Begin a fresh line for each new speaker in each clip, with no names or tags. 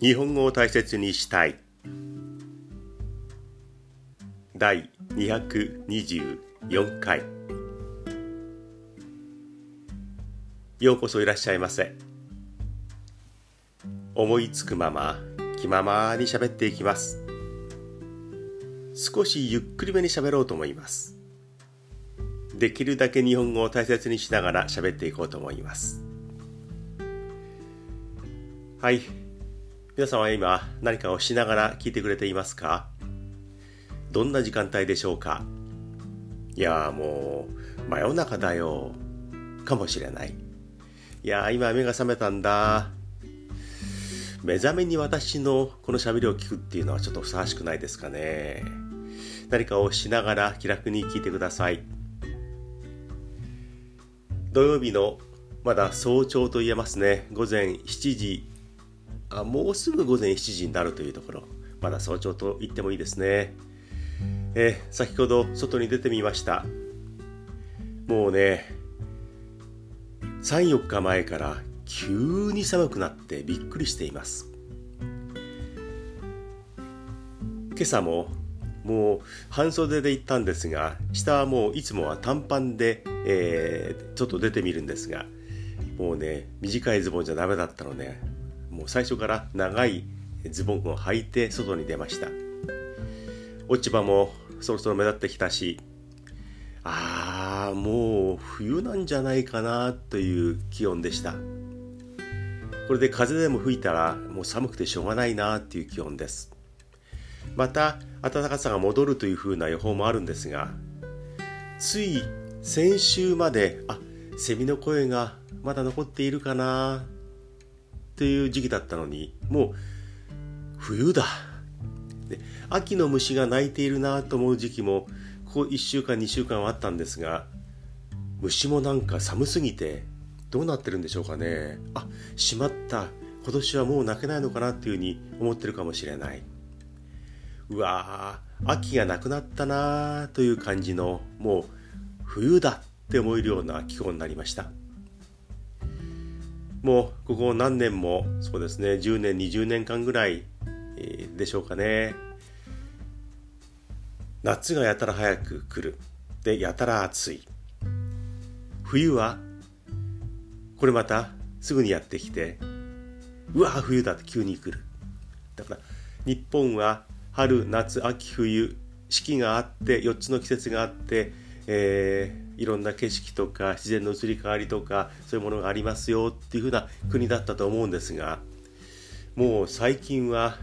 日本語を大切にしたい。第224回。ようこそいらっしゃいませ。思いつくまま気ままに喋っていきます。少しゆっくりめに喋ろうと思います。できるだけ日本語を大切にしながら喋っていこうと思います。はい。皆さんは今何かをしながら聞いてくれていますか？どんな時間帯でしょうか？いやもう真夜中だよ。かもしれない。いや今目が覚めたんだ。目覚めに私のこの喋りを聞くっていうのはちょっとふさわしくないですかね。何かをしながら気楽に聞いてください。土曜日のまだ早朝と言えますね。午前7時あもうすぐ午前7時になるというところ。まだ早朝と言ってもいいですね、え、先ほど外に出てみました。もうね34日前から急に寒くなってびっくりしています。今朝ももう半袖で行ったんですが下はもういつもは短パンで、えー、ちょっと出てみるんですがもうね短いズボンじゃダメだったの、ね、もう最初から長いズボンを履いて外に出ました。落ち葉もそろそろ目立ってきたしああもう冬なんじゃないかなという気温でした。これで風でも吹いたらもう寒くてしょうがないなっていう気温です。また暖かさが戻るというふうな予報もあるんですがつい先週まであセミの声がまだ残っているかなっていう時期だったのにもう冬だ。で秋の虫が鳴いているなと思う時期もここ1週間2週間はあったんですが虫もなんか寒すぎてどうなってるんでしょうかね。あしまった。今年はもう泣けないのかなっていうふうに思ってるかもしれない。うわー秋がなくなったなという感じのもう冬だって思えるような気候になりました。もうここ何年もそうですね10年20年間ぐらい、でしょうかね。夏がやたら早く来る。でやたら暑い。冬はこれまたすぐにやってきてうわ冬だって急に来る。だから日本は春夏秋冬四季があって4つの季節があって、えーいろんな景色とか自然の移り変わりとかそういうものがありますよっていうふうな国だったと思うんですがもう最近は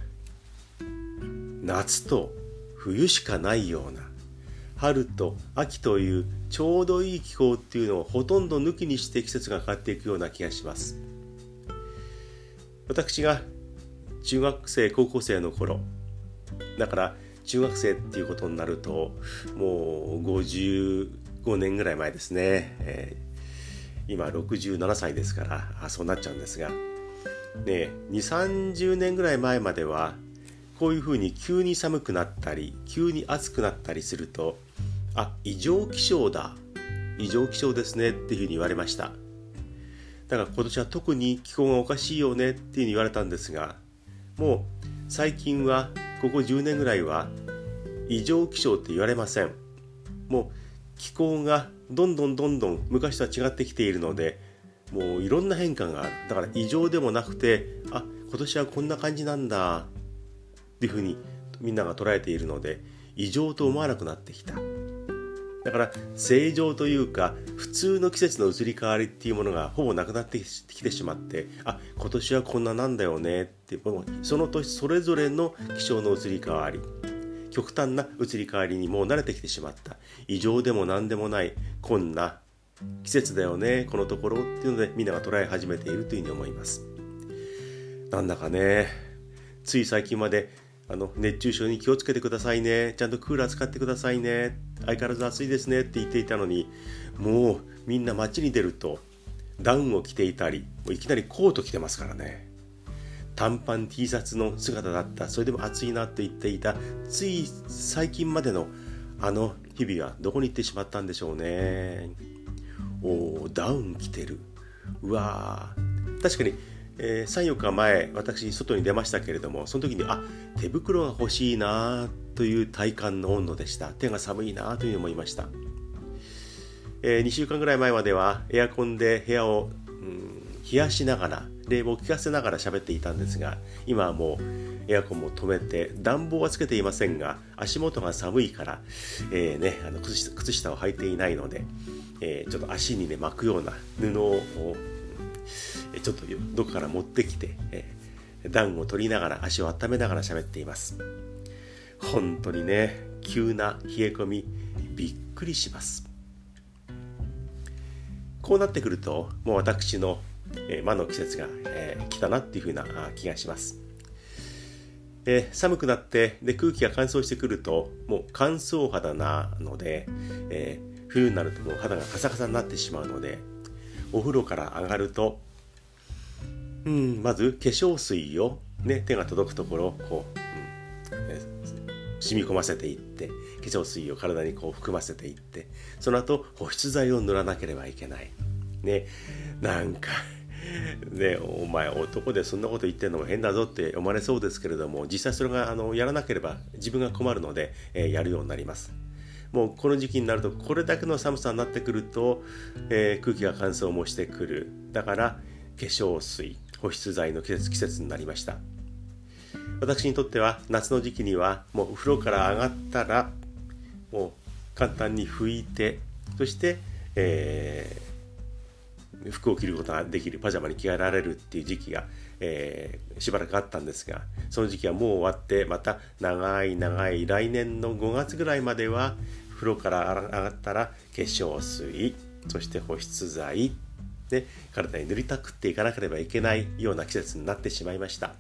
夏と冬しかないような春と秋というちょうどいい気候っていうのをほとんど抜きにして季節が変わっていくような気がします。私が中学生高校生の頃だから中学生っていうことになるともう50 5年ぐらい前ですね、えー、今67歳ですからあそうなっちゃうんですが。ね2 3 0年ぐらい前まではこういうふうに急に寒くなったり急に暑くなったりするとあ異常気象だ異常気象ですねっていうふうに言われました。だから今年は特に気候がおかしいよねっていうふうに言われたんですがもう最近はここ10年ぐらいは異常気象って言われません。もう気候がどんどんどんどん昔とは違ってきているのでもういろんな変化がある。だから異常でもなくてあ今年はこんな感じなんだっていうふうにみんなが捉えているので異常と思わなくなってきた。だから正常というか普通の季節の移り変わりっていうものがほぼなくなってきてしまってあ今年はこんななんだよねってその年それぞれの気象の移り変わり。極端な移り変わりにもう慣れてきてしまった。異常でも何でもないこんな季節だよねこのところっていうのでみんなが捉え始めているというふうに思います。なんだかねつい最近まであの熱中症に気をつけてくださいねちゃんとクーラー使ってくださいね相変わらず暑いですねって言っていたのにもうみんな街に出るとダウンを着ていたりもういきなりコート着てますからね。短パン T シャツの姿だった。それでも暑いなと言っていた。つい最近までのあの日々はどこに行ってしまったんでしょうね。おおダウン着てる。うわ確かにえー、34日前私外に出ましたけれどもその時にあ手袋が欲しいなという体感の温度でした。手が寒いなというふうに思いました、えー、2週間ぐらい前まではエアコンで部屋を、うん、冷やしながら冷房を効かせながら喋っていたんですが今はもうエアコンも止めて暖房はつけていませんが足元が寒いから、えーね、あの靴下を履いていないので、えー、ちょっと足にね巻くような布をちょっとどこから持ってきて、えー、暖を取りながら足を温めながら喋っています。本当にね急な冷え込みびっくりします。こうなってくるともう私の、え、魔の季節が、えー、来たなっていうふうな気がしますえ、寒くなってで空気が乾燥してくるともう乾燥肌なので、えー、冬になるともう肌がカサカサになってしまうのでお風呂から上がるとうん、まず化粧水を、ね、手が届くところこう、うんね、染み込ませていって化粧水を体にこう含ませていってその後保湿剤を塗らなければいけない。ね、なんかね、お前男でそんなこと言ってるのも変だぞって思われそうですけれども実際それがあのやらなければ自分が困るので、えー、やるようになります。もうこの時期になるとこれだけの寒さになってくると、えー、空気が乾燥もしてくる。だから化粧水保湿剤の季節季節になりました。私にとっては夏の時期にはもうお風呂から上がったらもう簡単に拭いてそして、えー、服を着ることができるパジャマに着替えられるっていう時期が、えー、しばらくあったんですがその時期はもう終わってまた長い長い来年の5月ぐらいまでは風呂から上がったら化粧水そして保湿剤で体に塗りたくっていかなければいけないような季節になってしまいました、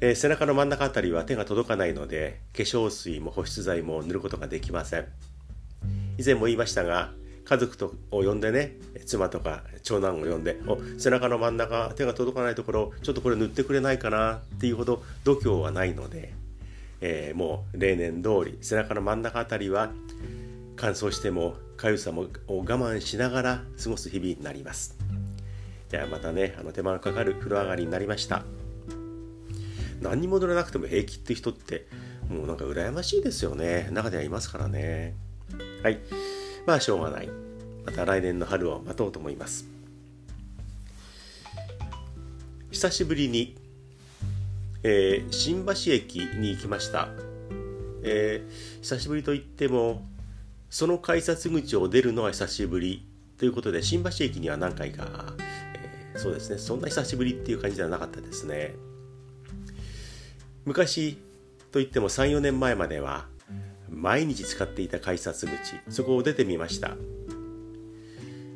えー、背中の真ん中あたりは手が届かないので化粧水も保湿剤も塗ることができません。以前も言いましたが家族とを呼んでね妻とか長男を呼んでお背中の真ん中手が届かないところちょっとこれ塗ってくれないかなっていうほど度胸はないので、えー、もう例年通り背中の真ん中あたりは乾燥しても痒さも我慢しながら過ごす日々になります。じゃあまたねあの手間のかかる風呂上がりになりました。何にも乗らなくても平気って人ってもうなんか羨ましいですよね。中ではいますからね。はい。まあしょうがない。また来年の春を待とうと思います。久しぶりに、えー、新橋駅に行きました、えー、久しぶりといってもその改札口を出るのは久しぶりということで新橋駅には何回か、えー、そうですねそんな久しぶりっていう感じではなかったですね。昔といっても34年前までは毎日使っていた改札口そこを出てみました。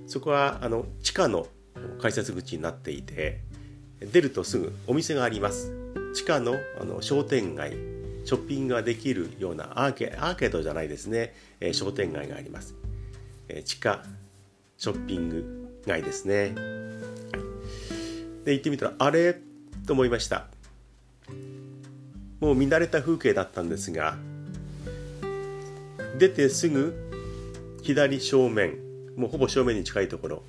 そこはあの地下の改札口になっていて出るとすぐお店があります。地下のあの商店街ショッピングができるようなアーケアーケードじゃないですね、えー、商店街があります、えー、地下ショッピング街ですね、で行ってみたらあれと思いました。もう見慣れた風景だったんですが出てすぐ左正面もうほぼ正面に近いところ。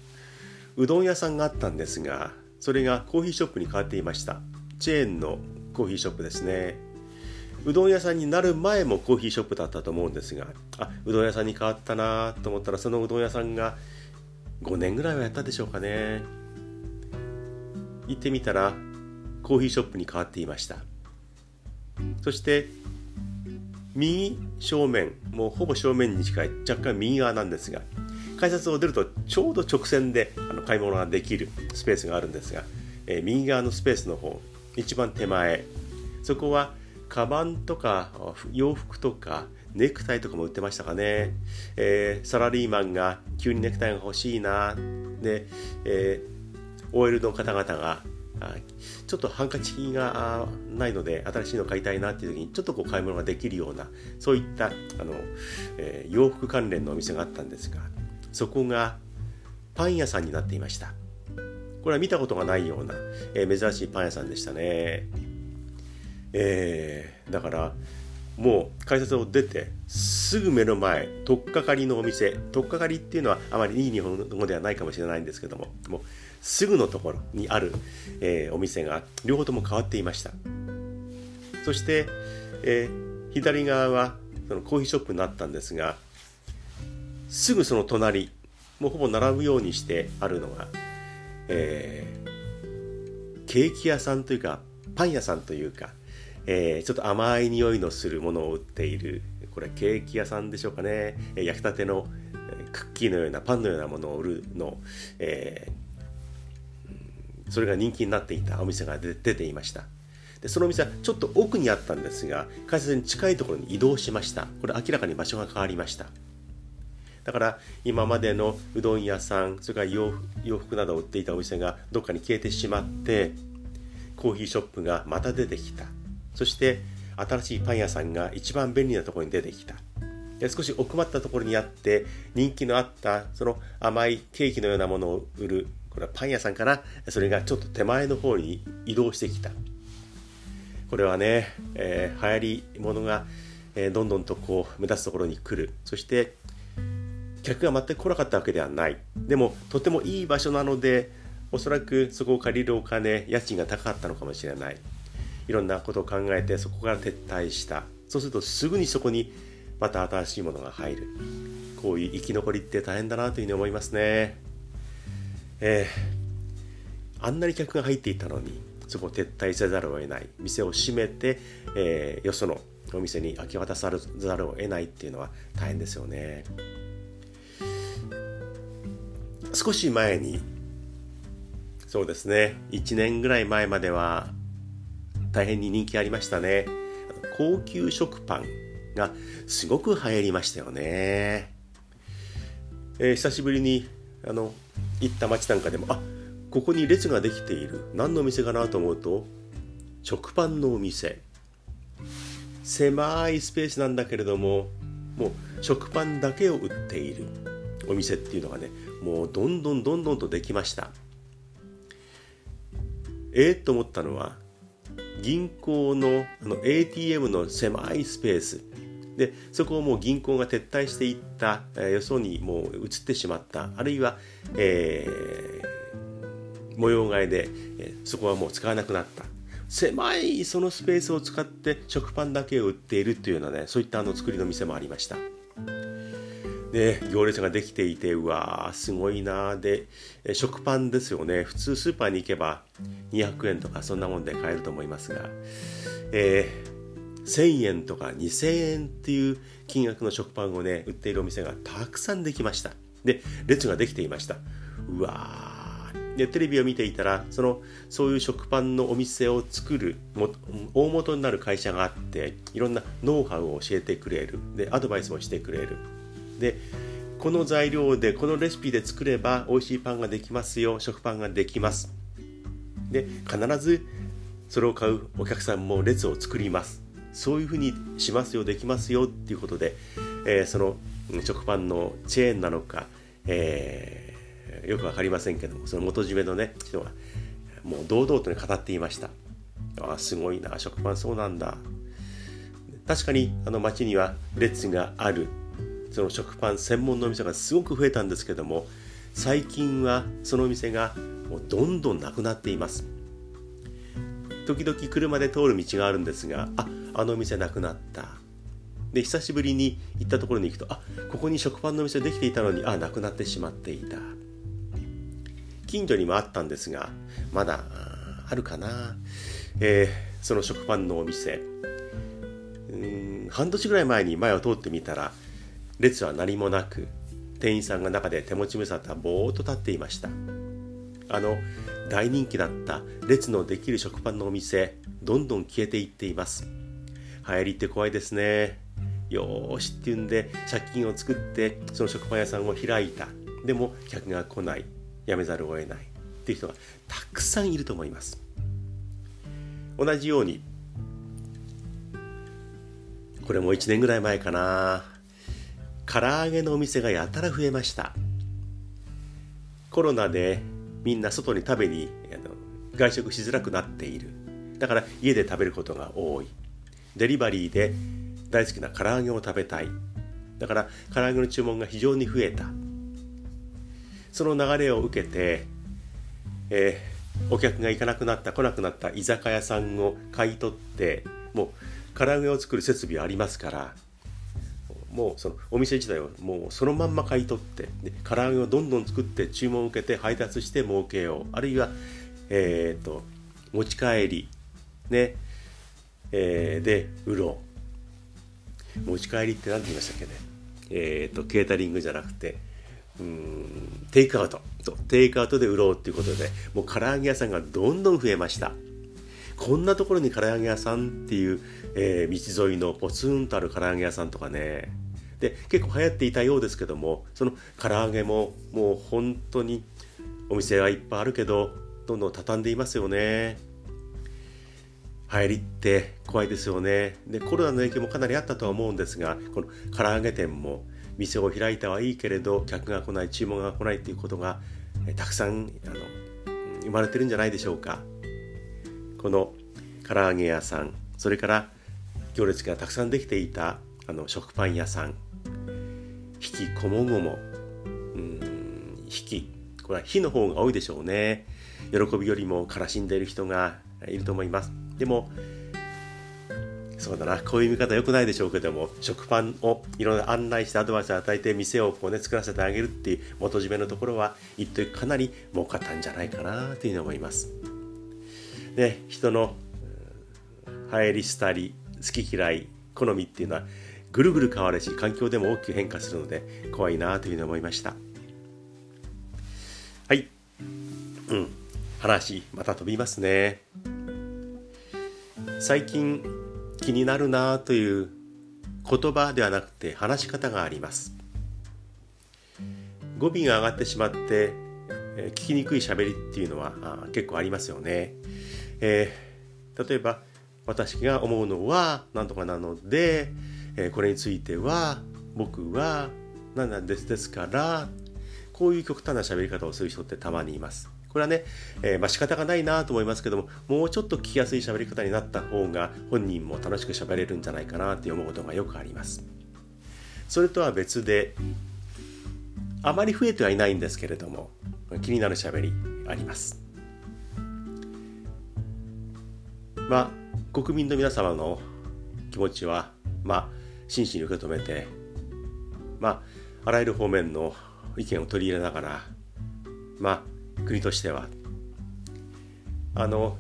うどん屋さんがあったんですがそれがコーヒーショップに変わっていました。チェーンのコーヒーショップですね。うどん屋さんになる前もコーヒーショップだったと思うんですがあうどん屋さんに変わったなと思ったらそのうどん屋さんが5年ぐらいはやったでしょうかね。行ってみたらコーヒーショップに変わっていました。そして右正面もうほぼ正面に近い若干右側なんですが改札を出るとちょうど直線であの買い物ができるスペースがあるんですが、えー、右側のスペースの方一番手前そこはカバンとか洋服とかネクタイとかも売ってましたかね、えー、サラリーマンが急にネクタイが欲しいな。で、えー、OL の方々がちょっとハンカチがないので新しいの買いたいなっていう時にちょっとこう買い物ができるようなそういったあの、えー、洋服関連のお店があったんですがそこがパン屋さんになっていました。これは見たことがないような、えー、珍しいパン屋さんでしたね。えー、だからもう改札を出てすぐ目の前取っかかりのお店。取っかかりっていうのはあまりいい日本語ではないかもしれないんですけどももうすぐのところにある、えー、お店が両方とも変わっていました。そして、えー、左側はそのコーヒーショップになったんですがすぐその隣もうほぼ並ぶようにしてあるのが、えー、ケーキ屋さんというかパン屋さんというか、えー、ちょっと甘い匂いのするものを売っているこれケーキ屋さんでしょうかね。焼きたてのクッキーのようなパンのようなものを売るの、えー、それが人気になっていたお店が出ていました。でそのお店はちょっと奥にあったんですが改札に近いところに移動しました。これ明らかに場所が変わりました。だから今までのうどん屋さんそれから洋服などを売っていたお店がどっかに消えてしまってコーヒーショップがまた出てきた。そして新しいパン屋さんが一番便利なところに出てきた。で少し奥まったところにあって人気のあったその甘いケーキのようなものを売るこれはパン屋さんかな。それがちょっと手前の方に移動してきた。これはね、えー、流行りものが、えー、どんどんとこう目立つところに来る。そして客が全く来なかったわけではない。でもとてもいい場所なのでおそらくそこを借りるお金家賃が高かったのかもしれない。いろんなことを考えてそこから撤退した。そうするとすぐにそこにまた新しいものが入る。こういう生き残りって大変だなというふうに思いますね。えー、あんなに客が入っていたのにそこを撤退せざるを得ない。店を閉めて、えー、よそのお店に明け渡さざるを得ないっていうのは大変ですよね。少し前にそうですね。1年ぐらい前までは大変に人気ありましたね。高級食パンがすごく流行りましたよね、えー、久しぶりにあの行った街なんかでもあここに列ができている。何のお店かなと思うと食パンのお店。狭いスペースなんだけれどももう食パンだけを売っている。お店っていうのがねもうどんどんどんどんとできました。えー、と思ったのは銀行のあの ATM の狭いスペース。でそこをもう銀行が撤退していった、え、よそにもう移ってしまった。あるいは、えー、模様替えで、え、そこはもう使わなくなった。狭いそのスペースを使って食パンだけを売っているというようなねそういったあの作りの店もありました。で行列ができていてうわーすごいなで食パンですよね。普通スーパーに行けば200円とかそんなもんで買えると思いますが、えー、1000円とか2000円っていう金額の食パンをね売っているお店がたくさんできました。で列ができていました。うわでテレビを見ていたらそのそういう食パンのお店を作るも大元になる会社があっていろんなノウハウを教えてくれる。でアドバイスもしてくれる。でこの材料でこのレシピで作れば美味しいパンができますよ食パンができます。で必ずそれを買うお客さんも列を作ります。そういうふうにしますよできますよっていうことで、えー、その食パンのチェーンなのか、えー、よく分かりませんけどもその元締めのね人がもう堂々と、ね、語っていました。あすごいな食パンそうなんだ。確かにあの街には列があるその食パン専門のお店がすごく増えたんですけども最近はそのお店がもうどんどんなくなっています。時々車で通る道があるんですがああの店なくなった。で久しぶりに行ったところに行くとあここに食パンのお店できていたのにあなくなってしまっていた。近所にもあったんですがまだあるかな、えー、その食パンのお店。うん半年ぐらい前に前を通ってみたら列は何もなく店員さんが中で手持ち無沙汰ぼーっと立っていました。あの大人気だった列のできる食パンのお店どんどん消えていっています。流行りって怖いですね。よーしっていうんで借金を作ってその食パン屋さんを開いた。でも客が来ない。やめざるを得ないっていう人がたくさんいると思います。同じようにこれも1年ぐらい前かな。唐揚げのお店がやたら増えました。コロナでみんな外に食べに外食しづらくなっている。だから家で食べることが多い。デリバリーで大好きな唐揚げを食べたい。だから唐揚げの注文が非常に増えた。その流れを受けてえー、お客が行かなくなった来なくなった居酒屋さんを買い取ってもう唐揚げを作る設備はありますからもうそのお店自体をもうそのまんま買い取ってで唐揚げをどんどん作って注文を受けて配達して儲けよう。あるいは、えーと、持ち帰りね、えー、で売ろう。持ち帰りって何て言いましたっけね。えーと、ケータリングじゃなくてうんテイクアウト。とテイクアウトで売ろうっていうことでもう唐揚げ屋さんがどんどん増えました。こんなところに唐揚げ屋さんっていう、えー、道沿いのポツンとある唐揚げ屋さんとかね。で結構流行っていたようですけどもその唐揚げももう本当にお店はいっぱいあるけどどんどん畳んでいますよね。入りって怖いですよね。でコロナの影響もかなりあったとは思うんですがこの唐揚げ店も店を開いたはいいけれど客が来ない注文が来ないっていうことがたくさんあの生まれてるんじゃないでしょうか。この唐揚げ屋さんそれから行列がたくさんできていたあの食パン屋さん引きこもごもうん引きこれは火の方が多いでしょうね。喜びよりも悲しんでいる人がいると思います。でもそうだなこういう見方良くないでしょうけども食パンをいろいろ案内してアドバイスを与えて店をこう、ね、作らせてあげるっていう元締めのところは一時かなり儲かったんじゃないかなというふうに思います。で人の流行り廃り好き嫌い好みっていうのはぐるぐる変わるし環境でも大きく変化するので怖いなというふうに思いました。はい。うん。話また飛びますね。最近気になるなという言葉ではなくて話し方があります。語尾が上がってしまって、聞きにくい喋りっていうのは結構ありますよね、えー、例えば私が思うのは何とかなので、え、これについては僕は何なんですですからこういう極端な喋り方をする人ってたまにいます。これはね、えー、まあ仕方がないなと思いますけども、もうちょっと聞きやすい喋り方になった方が本人も楽しく喋れるんじゃないかなって思うことがよくあります。それとは別で、あまり増えてはいないんですけれども、気になる喋りあります。まあ、国民の皆様の気持ちは、まあ、真摯に受け止めて、まあ、あらゆる方面の意見を取り入れながら、まあ、国としては。あの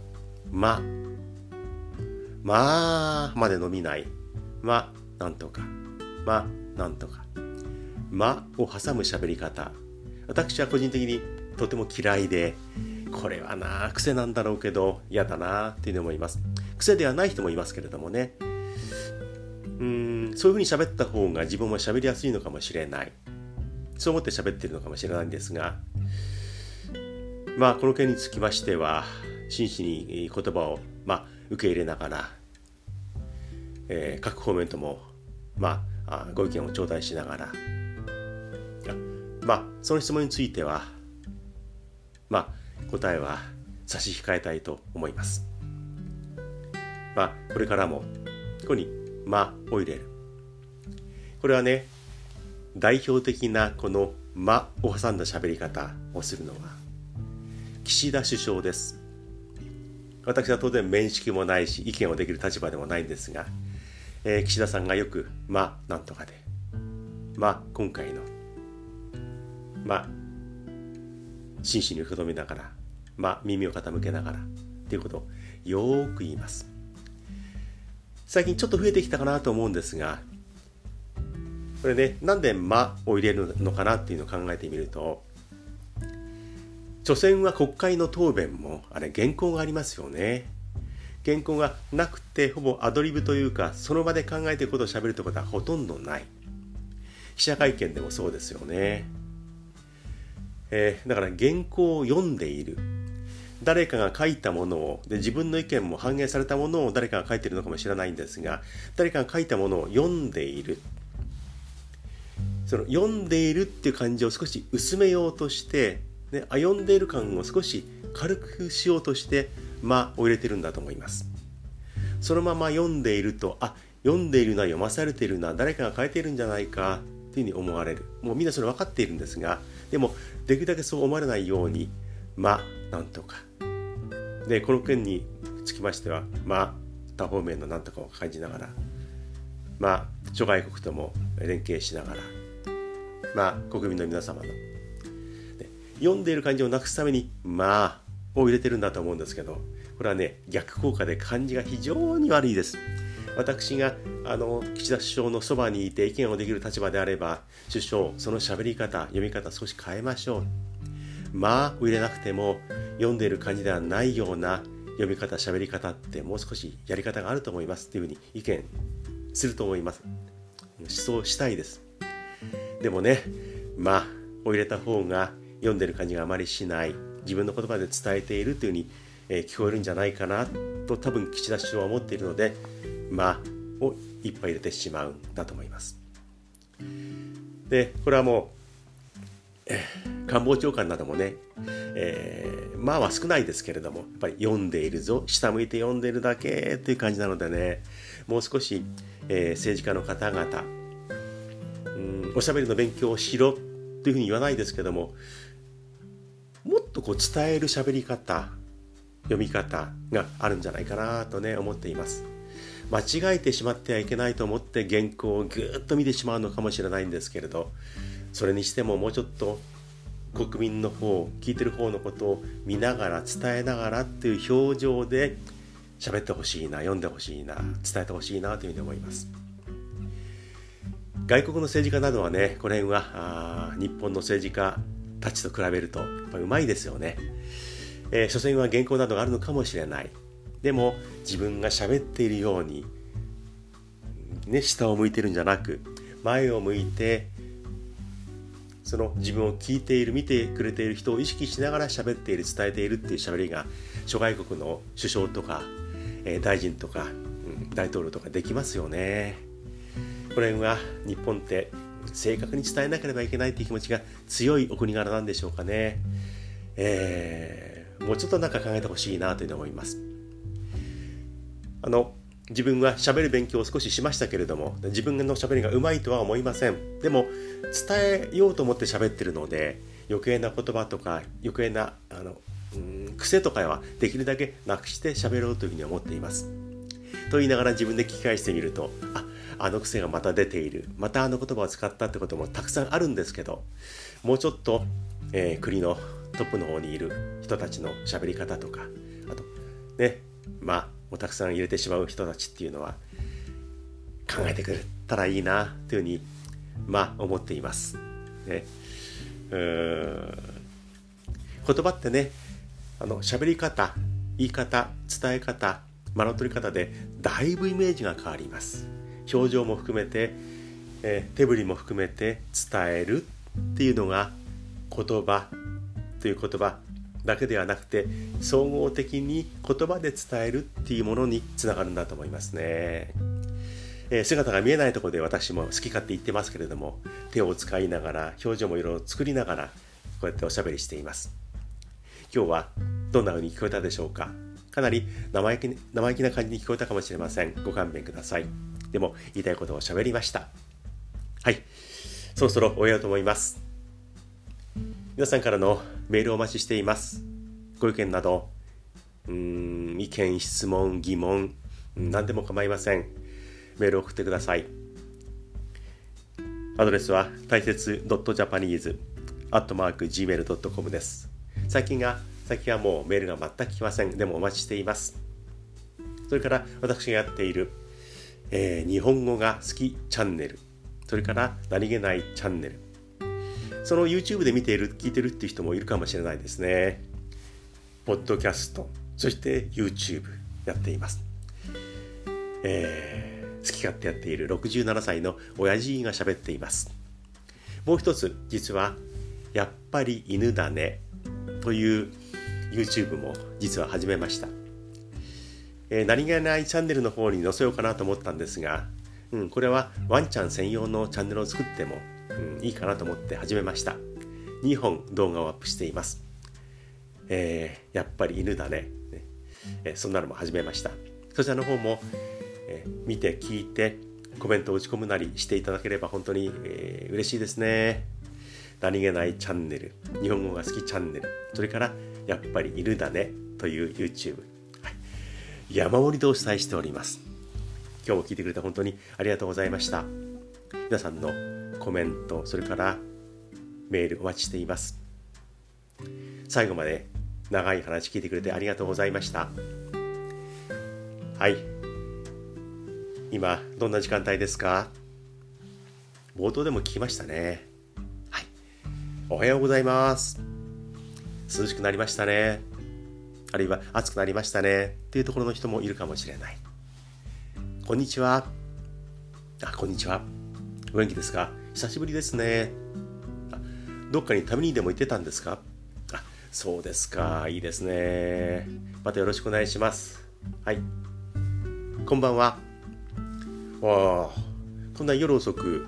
ま。まあまで飲みない。まなんとか。まなんとか。まを挟む喋り方。私は個人的にとても嫌いでこれはな癖なんだろうけど嫌だなっていうのもいます。癖ではない人もいますけれどもね。うんそういうふうに喋った方が自分も喋りやすいのかもしれない。そう思って喋ってるのかもしれないんですがまあこの件につきましては真摯に言葉を、まあ、受け入れながら、えー、各方面とも、まあ、ご意見を頂戴しながらまあその質問についてはまあ答えは差し控えたいと思います。まあこれからもここに「ま」を入れる。これはね代表的なこの「ま」を挟んだ喋り方をするのは岸田首相です。私は当然面識もないし意見をできる立場でもないんですが、えー、岸田さんがよく「まあなんとかで」まあ今回のまあ真摯に受け止めながらまあ耳を傾けながらっていうことをよく言います。最近ちょっと増えてきたかなと思うんですがこれねなんで「ま」を入れるのかなっていうのを考えてみると所詮は国会の答弁もあれ原稿がありますよね。原稿がなくてほぼアドリブというかその場で考えていることをしゃべるということはほとんどない。記者会見でもそうですよね、えー、だから原稿を読んでいる。誰かが書いたものをで自分の意見も反映されたものを誰かが書いているのかもしれないんですが誰かが書いたものを読んでいる。その読んでいるっていう感じを少し薄めようとしてね、読んでいる感を少し軽くしようとして「間」を入れてるんだと思います。そのまま読んでいるとあ読んでいるな読まされているな誰かが書いているんじゃないかっていうふうに思われる。もうみんなそれ分かっているんですがでもできるだけそう思われないようにまなんとか。でこの件につきましてはまあ多方面のなんとかを感じながらまあ諸外国とも連携しながらまあ国民の皆様の読んでいる感じをなくすためにまあを入れてるんだと思うんですけどこれはね逆効果で漢字が非常に悪いです。私があの岸田首相のそばにいて意見をできる立場であれば首相その喋り方読み方少し変えましょう。まあを入れなくても読んでいる感じではないような読み方喋り方ってもう少しやり方があると思います。っていうふうに意見すると思います。思想したいです。でもねまあを入れた方が読んでる感じがあまりしない自分の言葉で伝えているというふうに、え、聞こえるんじゃないかなと多分岸田首相は思っているのでまあをいっぱい入れてしまうんだと思います。でこれはもう、えー、官房長官などもね、えー、まあは少ないですけれどもやっぱり読んでいるぞ下向いて読んでるだけという感じなのでねもう少し、えー、政治家の方々うんおしゃべりの勉強をしろというふうに言わないですけどもこう伝える喋り方読み方があるんじゃないかなとね思っています。間違えてしまってはいけないと思って原稿をぐっと見てしまうのかもしれないんですけれどそれにしてももうちょっと国民の方聞いてる方のことを見ながら伝えながらっていう表情で喋ってほしいな読んでほしいな伝えてほしいなというふうに思います。外国の政治家などはねこの辺は日本の政治家たちと比べるとやっぱうまいですよね、えー、所詮は原稿などがあるのかもしれないでも自分が喋っているようにね下を向いてるんじゃなく前を向いてその自分を聞いている見てくれている人を意識しながら喋っている伝えているっていう喋りが諸外国の首相とか、えー、大臣とか、うん、大統領とかできますよね。これは日本って正確に伝えなければいけないという気持ちが強いお国柄なんでしょうかね。えー、もうちょっとなんか考えてほしいなというふうに思います。あの自分は喋る勉強を少ししましたけれども自分の喋りがうまいとは思いませんでも伝えようと思って喋ってるので余計な言葉とか余計なあのうん癖とかはできるだけなくして喋ろうというふうに思っていますと言いながら自分で聞き返してみるとああの癖がまた出ているまたあの言葉を使ったってこともたくさんあるんですけどもうちょっと、えー、国のトップの方にいる人たちの喋り方とかあとねまあもうたくさん入れてしまう人たちっていうのは考えてくれたらいいなというふうにまあ思っています。ね、うん言葉ってねあの喋り方言い方伝え方間の取り方でだいぶイメージが変わります。表情も含めて、えー、手振りも含めて伝えるっていうのが言葉という言葉だけではなくて総合的に言葉で伝えるっていうものにつながるんだと思いますね。えー、姿が見えないところで私も好き勝手言ってますけれども手を使いながら表情もいろいろ作りながらこうやっておしゃべりしています。今日はどんな風に聞こえたでしょうかかなり生意気生意気な感じに聞こえたかもしれません。ご勘弁ください。でも言いたいことを喋りました。はい。そろそろ終えようと思います。皆さんからのメールをお待ちしています。ご意見など、うん、意見、質問、疑問、何でも構いません。メールを送ってください。アドレスは大切 .japanese.gmail.com です。最近が、最近はもうメールが全く来ません。でもお待ちしています。それから私がやっているえー、日本語が好きチャンネル。それから何気ないチャンネル。その YouTube で見ている聞いてるっていう人もいるかもしれないですね。ポッドキャスト。そして YouTube やっています、えー、好き勝手やっている67歳の親父が喋っています。もう一つ実はやっぱり犬だね。という YouTube も実は始めました。えー、何気ないチャンネルの方に載せようかなと思ったんですが、うん、これはワンちゃん専用のチャンネルを作っても、うん、いいかなと思って始めました。2本動画をアップしています。えー、やっぱり犬だね。ねえー、そんなのも始めました。そちらの方も、えー、見て聞いてコメントを打ち込むなりしていただければ本当に、えー、嬉しいですね。何気ないチャンネル、日本語が好きチャンネル、それからやっぱりいるだねという YouTube、山盛りでお伝えしております。今日も聞いてくれて本当にありがとうございました。皆さんのコメントそれからメールお待ちしています。最後まで長い話聞いてくれてありがとうございました。はい。今どんな時間帯ですか？冒頭でも聞きましたね。はい。おはようございます。涼しくなりましたね。あるいは暑くなりましたね。っていうところの人もいるかもしれない。こんにちは。あこんにちは。お元気ですか？久しぶりですね。あどっかに旅にでも行ってたんですか？あそうですか。いいですね。またよろしくお願いします。はい。こんばんは。あこんな夜遅く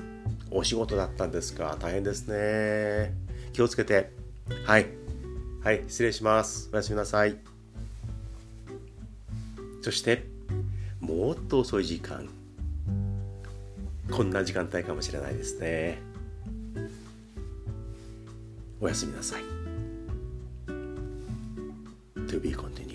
お仕事だったんですか？大変ですね。気をつけて。はい。はい失礼します。おやすみなさい。そしてもっと遅い時間。こんな時間帯かもしれないですね。おやすみなさい。To be continued.